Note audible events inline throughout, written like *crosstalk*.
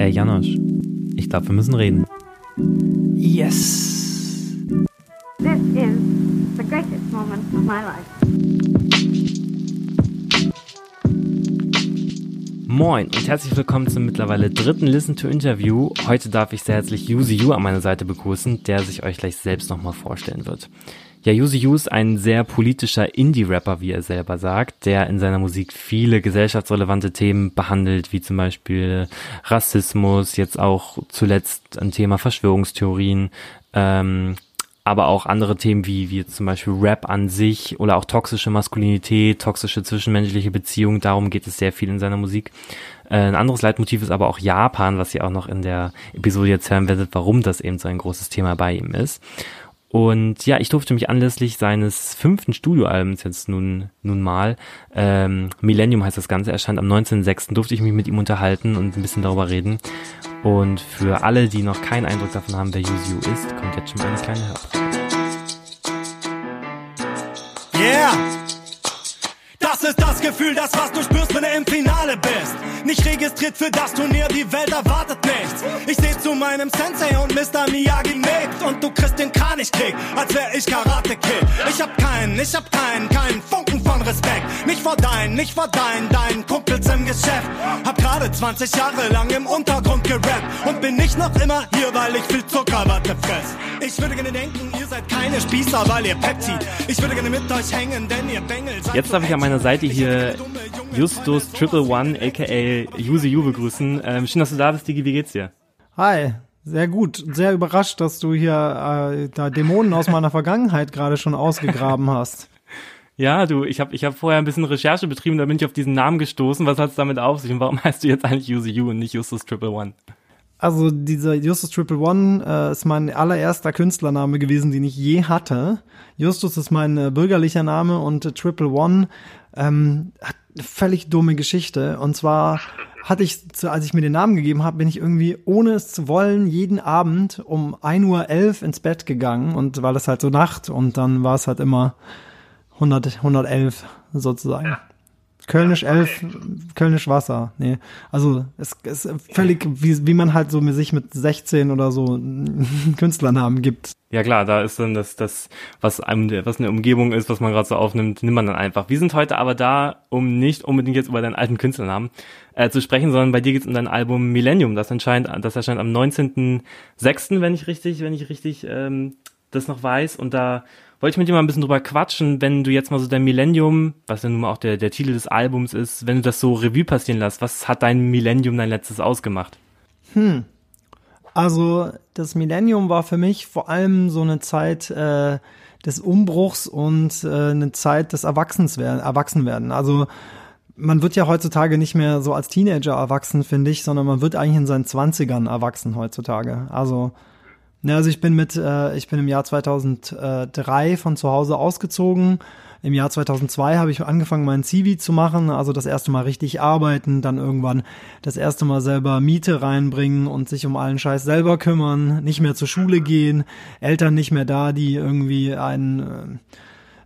Ey, Janosch, ich glaube, wir müssen reden. Yes. This is the greatest moment of my life. Moin und herzlich willkommen zum mittlerweile dritten Listen to Interview. Heute darf ich sehr herzlich Yuzi Yu an meiner Seite begrüßen, der sich euch gleich selbst nochmal vorstellen wird. Ja, Yuzi Yu ist ein sehr politischer Indie-Rapper, wie er selber sagt, der in seiner Musik viele gesellschaftsrelevante Themen behandelt, wie zum Beispiel Rassismus, jetzt auch zuletzt ein Thema Verschwörungstheorien, ähm, aber auch andere Themen wie, wie zum Beispiel Rap an sich oder auch toxische Maskulinität, toxische zwischenmenschliche Beziehungen. Darum geht es sehr viel in seiner Musik. Äh, ein anderes Leitmotiv ist aber auch Japan, was ihr auch noch in der Episode jetzt hören werdet, warum das eben so ein großes Thema bei ihm ist. Und ja, ich durfte mich anlässlich seines fünften Studioalbums jetzt nun, nun mal, ähm, Millennium heißt das Ganze, erscheint am 19.06. durfte ich mich mit ihm unterhalten und ein bisschen darüber reden. Und für alle, die noch keinen Eindruck davon haben, wer Yuzu ist, kommt jetzt schon mal eine kleine Hörprobe. Yeah! Das ist das Gefühl, das was du spürst, wenn du im Finale bist. Nicht registriert für das Turnier, die Welt erwartet nichts. Ich seh zu meinem Sensei und Mr. Miyagi nickt und du kriegst den Kranichkick, als wär ich Karate Kid. Ich hab keinen, ich hab keinen, keinen Funken von Respekt. Nicht vor deinen, nicht vor deinen, deinen Kumpels im Geschäft. Hab gerade 20 Jahre lang im Untergrund gerappt und bin nicht noch immer hier, weil ich viel Zuckerwatte fress. Ich würde gerne denken, ihr seid keine Spießer, weil ihr Pepsi. Ich würde gerne mit euch hängen, denn ihr Bengel seid Jetzt darf ich an meiner Seite hier Justus Triple One, aka Yuzi Yu begrüßen. Ähm, schön, dass du da bist, Digi, wie geht's dir? Hi, sehr gut. Sehr überrascht, dass du hier äh, da Dämonen aus meiner Vergangenheit gerade schon ausgegraben *laughs* hast. Ja, du, ich habe ich hab vorher ein bisschen Recherche betrieben, da bin ich auf diesen Namen gestoßen. Was hat's damit auf sich und warum heißt du jetzt eigentlich Yuzi Yu und nicht Justus Triple One? Also dieser Justus Triple One äh, ist mein allererster Künstlername gewesen, den ich je hatte. Justus ist mein äh, bürgerlicher Name und äh, Triple One ähm, völlig dumme Geschichte. Und zwar hatte ich, als ich mir den Namen gegeben habe, bin ich irgendwie, ohne es zu wollen, jeden Abend um 1.11 Uhr ins Bett gegangen. Und weil es halt so Nacht und dann war es halt immer 100, 111 sozusagen. Kölnisch 11, Kölnisch Wasser. Nee, also es es ist völlig, wie, wie man halt so mit sich mit 16 oder so *laughs* Künstlernamen gibt. Ja klar, da ist dann das, das was einem, der- was eine Umgebung ist, was man gerade so aufnimmt, nimmt man dann einfach. Wir sind heute aber da, um nicht unbedingt jetzt über deinen alten Künstlernamen äh, zu sprechen, sondern bei dir geht's um dein Album Millennium. Das erscheint, das erscheint am 19.06., wenn ich richtig, wenn ich richtig ähm, das noch weiß. Und da wollte ich mit dir mal ein bisschen drüber quatschen, wenn du jetzt mal so dein Millennium, was ja nun mal auch der, der Titel des Albums ist, wenn du das so Revue passieren lässt, was hat dein Millennium dein letztes ausgemacht? Also das Millennium war für mich vor allem so eine Zeit äh, des Umbruchs und äh, eine Zeit des Erwachsenswerden, Erwachsenwerden. Also man wird ja heutzutage nicht mehr so als Teenager erwachsen, finde ich, sondern man wird eigentlich in seinen Zwanzigern erwachsen heutzutage. Also Ne, also ich bin mit, äh, ich bin im Jahr 2003 von zu Hause ausgezogen. Im Jahr 2002 habe ich angefangen, meinen CV zu machen, also das erste Mal richtig arbeiten, dann irgendwann das erste Mal selber Miete reinbringen und sich um allen Scheiß selber kümmern, nicht mehr zur Schule gehen, Eltern nicht mehr da, die irgendwie einen äh,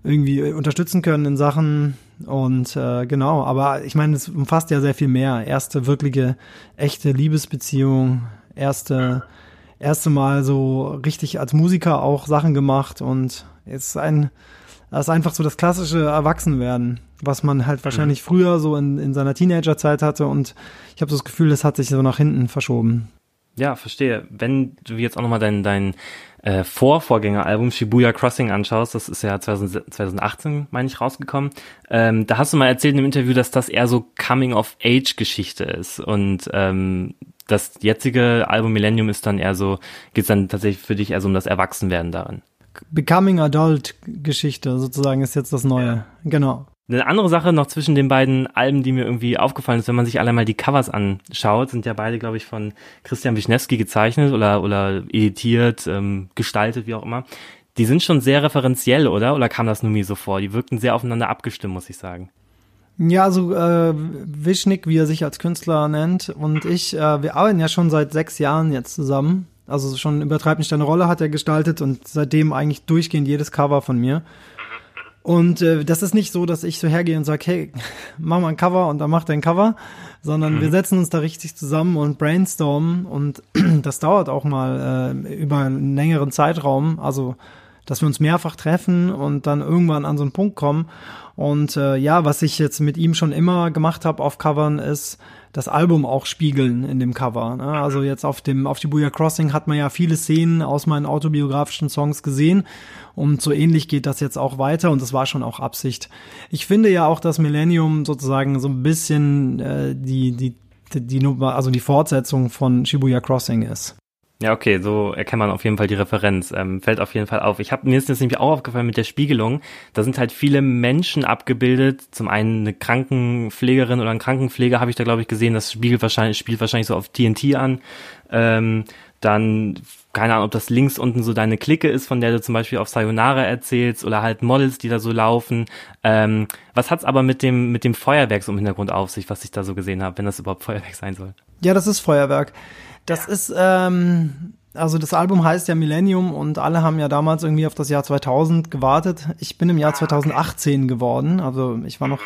irgendwie unterstützen können in Sachen und äh, genau, aber ich meine, es umfasst ja sehr viel mehr. Erste wirkliche, echte Liebesbeziehung, erste erste Mal so richtig als Musiker auch Sachen gemacht und es ist ein, das ist einfach so das klassische Erwachsenwerden, was man halt wahrscheinlich früher so in, in seiner Teenagerzeit hatte und ich habe so das Gefühl, das hat sich so nach hinten verschoben. Ja, verstehe. Wenn du jetzt auch nochmal dein, dein äh, Vorvorgängeralbum Shibuya Crossing anschaust, das ist ja 2000, 2018, meine ich, rausgekommen, ähm, da hast du mal erzählt in einem Interview, dass das eher so Coming-of-Age-Geschichte ist und ähm, das jetzige Album Millennium ist dann eher so, geht's dann tatsächlich für dich eher so um das Erwachsenwerden darin. Becoming Adult Geschichte sozusagen ist jetzt das Neue. Genau. Eine andere Sache noch zwischen den beiden Alben, die mir irgendwie aufgefallen ist, wenn man sich alle mal die Covers anschaut, sind ja beide, glaube ich, von Christian Wischnewski gezeichnet oder, oder editiert, ähm, gestaltet, wie auch immer. Die sind schon sehr referenziell, oder? Oder kam das nur mir so vor? Die wirkten sehr aufeinander abgestimmt, muss ich sagen. Ja, also äh, Wischnick, wie er sich als Künstler nennt, und ich, äh, wir arbeiten ja schon seit sechs Jahren jetzt zusammen. Also schon übertreibt nicht deine Rolle hat er gestaltet und seitdem eigentlich durchgehend jedes Cover von mir. Und äh, das ist nicht so, dass ich so hergehe und sage, hey, *laughs* mach mal ein Cover und dann macht er ein Cover, sondern mhm. wir setzen uns da richtig zusammen und brainstormen und *clears throat* das dauert auch mal äh, über einen längeren Zeitraum, also dass wir uns mehrfach treffen und dann irgendwann an so einen Punkt kommen. Und äh, ja, was ich jetzt mit ihm schon immer gemacht habe auf Covern, ist das Album auch spiegeln in dem Cover. Ne? Also jetzt auf dem auf die Booyah Crossing hat man ja viele Szenen aus meinen autobiografischen Songs gesehen und so ähnlich geht das jetzt auch weiter und das war schon auch Absicht. Ich finde ja auch, dass Millennium sozusagen so ein bisschen äh, die die die also die Fortsetzung von Shibuya Crossing ist. Ja, okay, so erkennt man auf jeden Fall die Referenz. Ähm, fällt auf jeden Fall auf. Ich habe mir ist das nämlich auch aufgefallen mit der Spiegelung. Da sind halt viele Menschen abgebildet. Zum einen eine Krankenpflegerin oder ein Krankenpfleger habe ich da glaube ich gesehen. Das spiegelt wahrscheinlich spielt wahrscheinlich so auf TNT an. Ähm, dann keine Ahnung, ob das links unten so deine Clique ist, von der du zum Beispiel auf Sayonara erzählst oder halt Models, die da so laufen. Ähm, was hat's aber mit dem mit dem Feuerwerk so im Hintergrund auf sich, was ich da so gesehen habe, wenn das überhaupt Feuerwerk sein soll? Ja, das ist Feuerwerk. Das ja. ist, ähm, also das Album heißt ja Millennium und alle haben ja damals irgendwie auf das Jahr 2000 gewartet. Ich bin im Jahr 2018 geworden, also ich war noch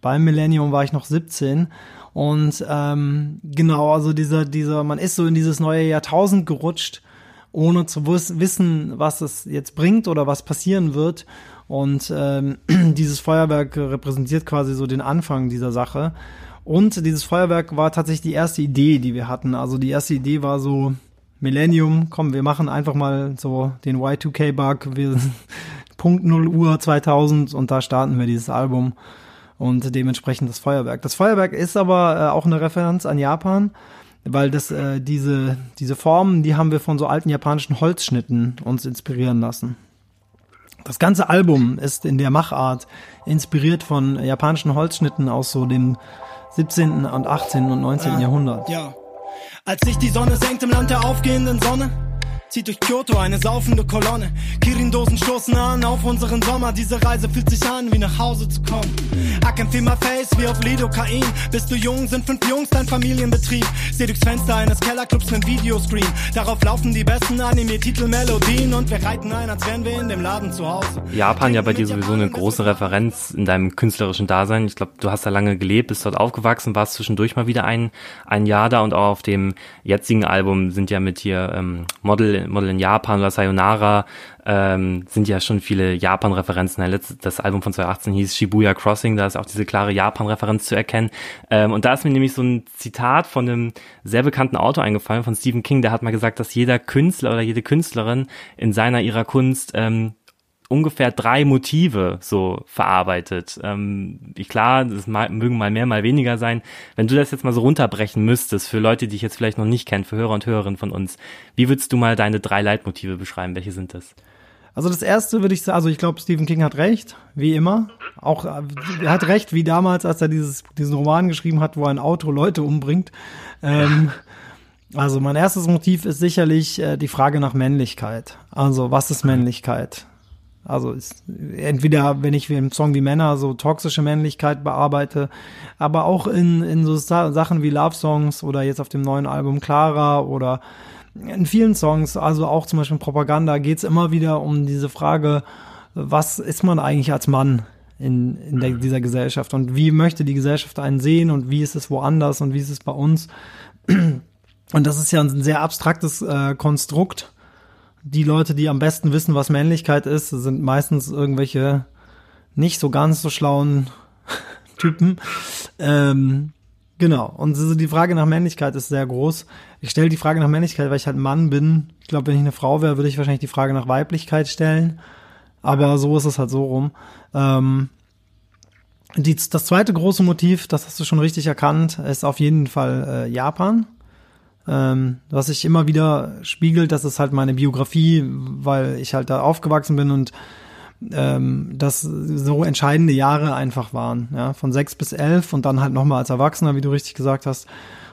beim Millennium war ich noch 17 und ähm, genau, also dieser dieser man ist so in dieses neue Jahrtausend gerutscht, ohne zu wissen, was es jetzt bringt oder was passieren wird und ähm, *clears throat* dieses Feuerwerk repräsentiert quasi so den Anfang dieser Sache und dieses Feuerwerk war tatsächlich die erste Idee, die wir hatten. Also die erste Idee war so, Millennium, komm, wir machen einfach mal so den Y2K-Bug, wir *laughs* Punkt 0 Uhr 2000 und da starten wir dieses Album und dementsprechend das Feuerwerk. Das Feuerwerk ist aber äh, auch eine Referenz an Japan, weil das äh, diese diese Formen, die haben wir von so alten japanischen Holzschnitten uns inspirieren lassen. Das ganze Album ist in der Machart inspiriert von japanischen Holzschnitten aus so dem 17. und 18. und 19. Ja, Jahrhundert. Ja. Als sich die Sonne senkt im Land der aufgehenden Sonne, zieht durch Kyoto eine saufende Kolonne. Kirin-Dosen stoßen an auf unseren Sommer. Diese Reise fühlt sich an, wie nach Hause zu kommen. I can feel my face wie auf Lidocain. Bist du jung, sind fünf Jungs dein Familienbetrieb. Seh durchs Fenster eines Kellerclubs nen Videoscreen. Darauf laufen die besten Anime-Titel-Melodien und wir reiten ein, als wären wir in dem Laden zu Hause. Japan ja bei dir sowieso eine große Referenz in deinem künstlerischen Dasein. Ich glaube, du hast da lange gelebt, bist dort aufgewachsen, warst zwischendurch mal wieder ein, ein Jahr da und auch auf dem jetzigen Album sind ja mit dir ähm, Model Model in Japan oder Sayonara ähm, sind ja schon viele Japan-Referenzen. Das Album von 2018 hieß Shibuya Crossing, da ist auch diese klare Japan-Referenz zu erkennen. Ähm, und da ist mir nämlich so ein Zitat von einem sehr bekannten Autor eingefallen, von Stephen King, der hat mal gesagt, dass jeder Künstler oder jede Künstlerin in seiner ihrer Kunst ähm, ungefähr drei Motive so verarbeitet. Ähm, klar, das mögen mal mehr, mal weniger sein. Wenn du das jetzt mal so runterbrechen müsstest für Leute, die ich jetzt vielleicht noch nicht kenne, für Hörer und Hörerinnen von uns, wie würdest du mal deine drei Leitmotive beschreiben? Welche sind das? Also das erste würde ich sagen, also ich glaube, Stephen King hat recht, wie immer. Auch er hat recht, wie damals, als er dieses, diesen Roman geschrieben hat, wo ein Auto Leute umbringt. Ähm, also mein erstes Motiv ist sicherlich äh, die Frage nach Männlichkeit. Also was ist Männlichkeit? Also ist, entweder, wenn ich im Song wie Männer so toxische Männlichkeit bearbeite, aber auch in, in so Sachen wie Love Songs oder jetzt auf dem neuen Album Clara oder in vielen Songs, also auch zum Beispiel Propaganda, geht's immer wieder um diese Frage, was ist man eigentlich als Mann in, in der, dieser Gesellschaft und wie möchte die Gesellschaft einen sehen und wie ist es woanders und wie ist es bei uns? Und das ist ja ein sehr abstraktes äh, Konstrukt die Leute, die am besten wissen, was Männlichkeit ist, sind meistens irgendwelche nicht so ganz so schlauen *laughs* Typen. Ähm, genau. Und die Frage nach Männlichkeit ist sehr groß. Ich stelle die Frage nach Männlichkeit, weil ich halt Mann bin. Ich glaube, wenn ich eine Frau wäre, würde ich wahrscheinlich die Frage nach Weiblichkeit stellen. Aber so ist es halt so rum. Ähm, die, das zweite große Motiv, das hast du schon richtig erkannt, ist auf jeden Fall äh, Japan. Ähm, was sich immer wieder spiegelt, das ist halt meine Biografie, weil ich halt da aufgewachsen bin und ähm, das so entscheidende Jahre einfach waren, ja, von sechs bis elf und dann halt nochmal als Erwachsener, wie du richtig gesagt hast.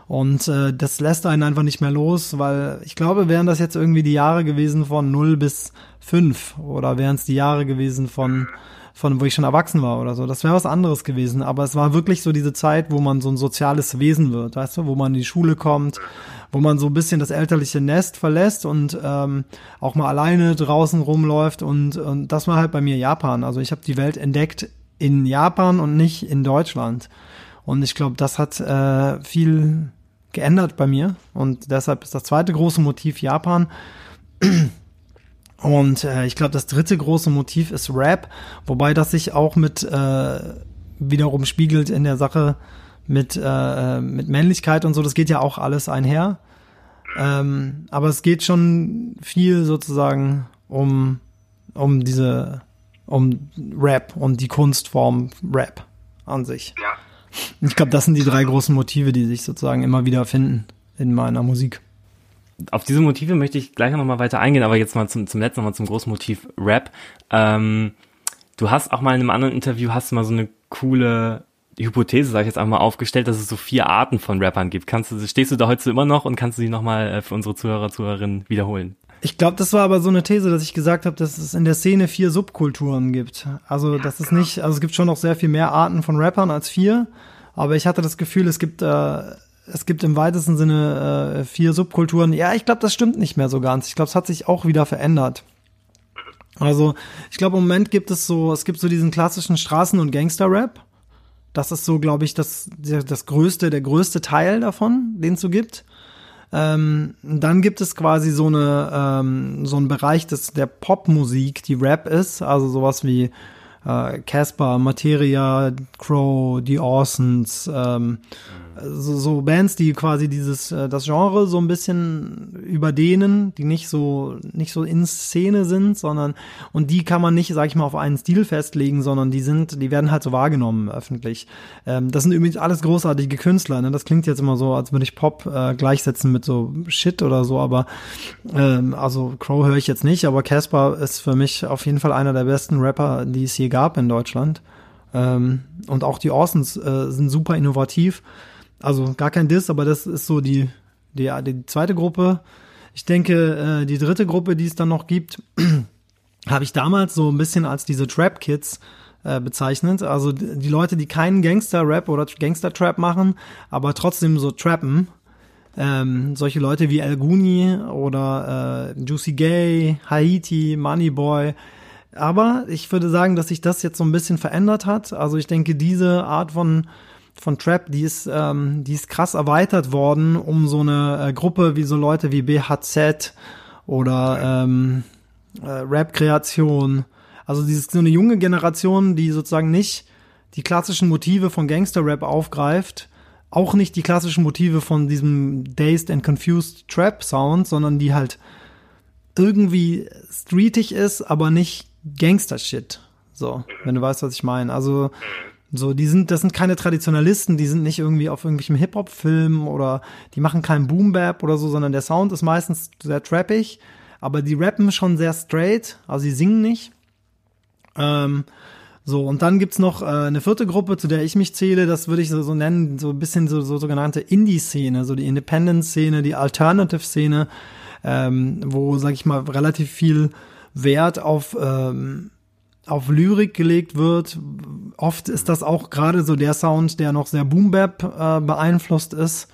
Und äh, das lässt einen einfach nicht mehr los, weil ich glaube, wären das jetzt irgendwie die Jahre gewesen von null bis fünf oder wären es die Jahre gewesen von von wo ich schon erwachsen war oder so. Das wäre was anderes gewesen. Aber es war wirklich so diese Zeit, wo man so ein soziales Wesen wird, weißt du, wo man in die Schule kommt, wo man so ein bisschen das elterliche Nest verlässt und ähm, auch mal alleine draußen rumläuft. Und, und das war halt bei mir Japan. Also ich habe die Welt entdeckt in Japan und nicht in Deutschland. Und ich glaube, das hat äh, viel geändert bei mir. Und deshalb ist das zweite große Motiv Japan. Und äh, ich glaube, das dritte große Motiv ist Rap, wobei das sich auch mit äh, wiederum spiegelt in der Sache mit, äh, mit Männlichkeit und so. Das geht ja auch alles einher. Ähm, aber es geht schon viel sozusagen um, um diese, um Rap und die Kunstform Rap an sich. Ja. Ich glaube, das sind die drei großen Motive, die sich sozusagen immer wieder finden in meiner Musik. Auf diese Motive möchte ich gleich noch mal weiter eingehen, aber jetzt mal zum, zum letzten Mal zum großen Motiv Rap. Ähm, du hast auch mal in einem anderen Interview hast du mal so eine coole Hypothese, sag ich jetzt einmal, aufgestellt, dass es so vier Arten von Rappern gibt. Kannst du, stehst du da heute immer noch und kannst du die nochmal äh, für unsere Zuhörer, Zuhörerinnen wiederholen? Ich glaube, das war aber so eine These, dass ich gesagt habe, dass es in der Szene vier Subkulturen gibt. Also, das ist nicht, also es gibt schon noch sehr viel mehr Arten von Rappern als vier, aber ich hatte das Gefühl, es gibt äh, es gibt im weitesten Sinne äh, vier Subkulturen. Ja, ich glaube, das stimmt nicht mehr so ganz. Ich glaube, es hat sich auch wieder verändert. Also, ich glaube, im Moment gibt es so, es gibt so diesen klassischen Straßen- und Gangster-Rap. Das ist so, glaube ich, das, das größte, der größte Teil davon, den es so gibt. Ähm, dann gibt es quasi so eine, ähm, so einen Bereich des, der Popmusik, die Rap ist, also sowas wie äh, Casper, Materia, Crow, The Orsons, ähm, so, so Bands, die quasi dieses äh, das Genre so ein bisschen überdehnen, die nicht so nicht so in Szene sind, sondern und die kann man nicht, sag ich mal, auf einen Stil festlegen, sondern die sind, die werden halt so wahrgenommen öffentlich. Ähm, das sind übrigens alles großartige Künstler. Ne? Das klingt jetzt immer so, als würde ich Pop äh, gleichsetzen mit so Shit oder so, aber ähm, also Crow höre ich jetzt nicht, aber Casper ist für mich auf jeden Fall einer der besten Rapper, die es je gab in Deutschland. Ähm, und auch die Orsons äh, sind super innovativ. Also gar kein Diss, aber das ist so die, die, die zweite Gruppe. Ich denke, äh, die dritte Gruppe, die es dann noch gibt, *clears throat* habe ich damals so ein bisschen als diese Trap Kids äh, bezeichnet. Also die Leute, die keinen Gangster-Rap oder Gangster-Trap machen, aber trotzdem so trappen. Ähm, solche Leute wie El Guni oder äh, Juicy Gay, Haiti, Moneyboy. Aber ich würde sagen, dass sich das jetzt so ein bisschen verändert hat. Also ich denke, diese Art von von Trap, die ist, ähm, die ist krass erweitert worden um so eine äh, Gruppe wie so Leute wie BHZ oder ähm, äh, Rap-Kreation. Also dieses, so eine junge Generation, die sozusagen nicht die klassischen Motive von Gangster-Rap aufgreift, auch nicht die klassischen Motive von diesem Dazed and Confused Trap-Sound, sondern die halt irgendwie streetig ist, aber nicht Gangster-Shit. So, wenn du weißt, was ich meine. Also so, die sind, das sind keine Traditionalisten, die sind nicht irgendwie auf irgendwelchem Hip-Hop-Film oder die machen keinen Boom-Bap oder so, sondern der Sound ist meistens sehr trappig, aber die rappen schon sehr straight, also sie singen nicht. Ähm, so, und dann gibt's noch äh, eine vierte Gruppe, zu der ich mich zähle, das würde ich so, so nennen, so ein bisschen so, so sogenannte Indie-Szene, so die Independent-Szene, die Alternative-Szene, ähm, wo, sag ich mal, relativ viel Wert auf ähm, auf Lyrik gelegt wird. Oft ist das auch gerade so der Sound, der noch sehr Boom-Bap äh, beeinflusst ist.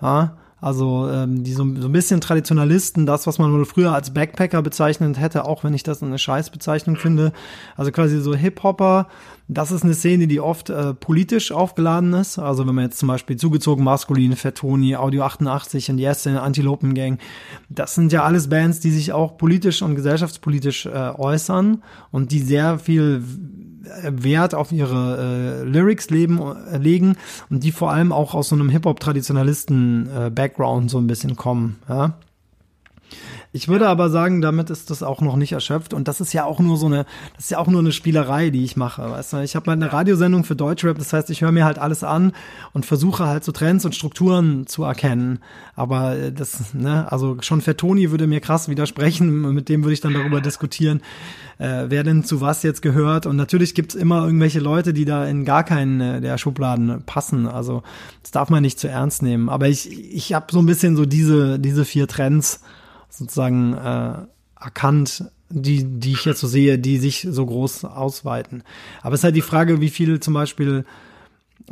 Ja? Also ähm, die so, so ein bisschen Traditionalisten, das, was man wohl früher als Backpacker bezeichnet hätte, auch wenn ich das eine Scheißbezeichnung finde. Also quasi so Hip-Hopper. Das ist eine Szene, die oft äh, politisch aufgeladen ist. Also wenn man jetzt zum Beispiel zugezogen Maskulin, Fettoni, Audio 88 und Yes in Antilopen Gang, das sind ja alles Bands, die sich auch politisch und gesellschaftspolitisch äh, äußern und die sehr viel Wert auf ihre äh, Lyrics leben, äh, legen und die vor allem auch aus so einem Hip-Hop-Traditionalisten-Background äh, so ein bisschen kommen. Ja? Ich würde aber sagen, damit ist das auch noch nicht erschöpft und das ist ja auch nur so eine, das ist ja auch nur eine Spielerei, die ich mache. Weißt du, ich habe halt eine Radiosendung für Deutschrap, das heißt, ich höre mir halt alles an und versuche halt so Trends und Strukturen zu erkennen. Aber äh, das, ne, also schon für Toni würde mir krass widersprechen, *laughs* mit dem würde ich dann darüber diskutieren, äh, wer denn zu was jetzt gehört. Und natürlich gibt's immer irgendwelche Leute, die da in gar keinen äh, der Schubladen passen. Also das darf man nicht zu ernst nehmen. Aber ich, ich habe so ein bisschen so diese, diese vier Trends sozusagen äh, erkannt die, die ich jetzt so sehe, die sich so groß ausweiten. Aber es ist halt die Frage, wie viel zum Beispiel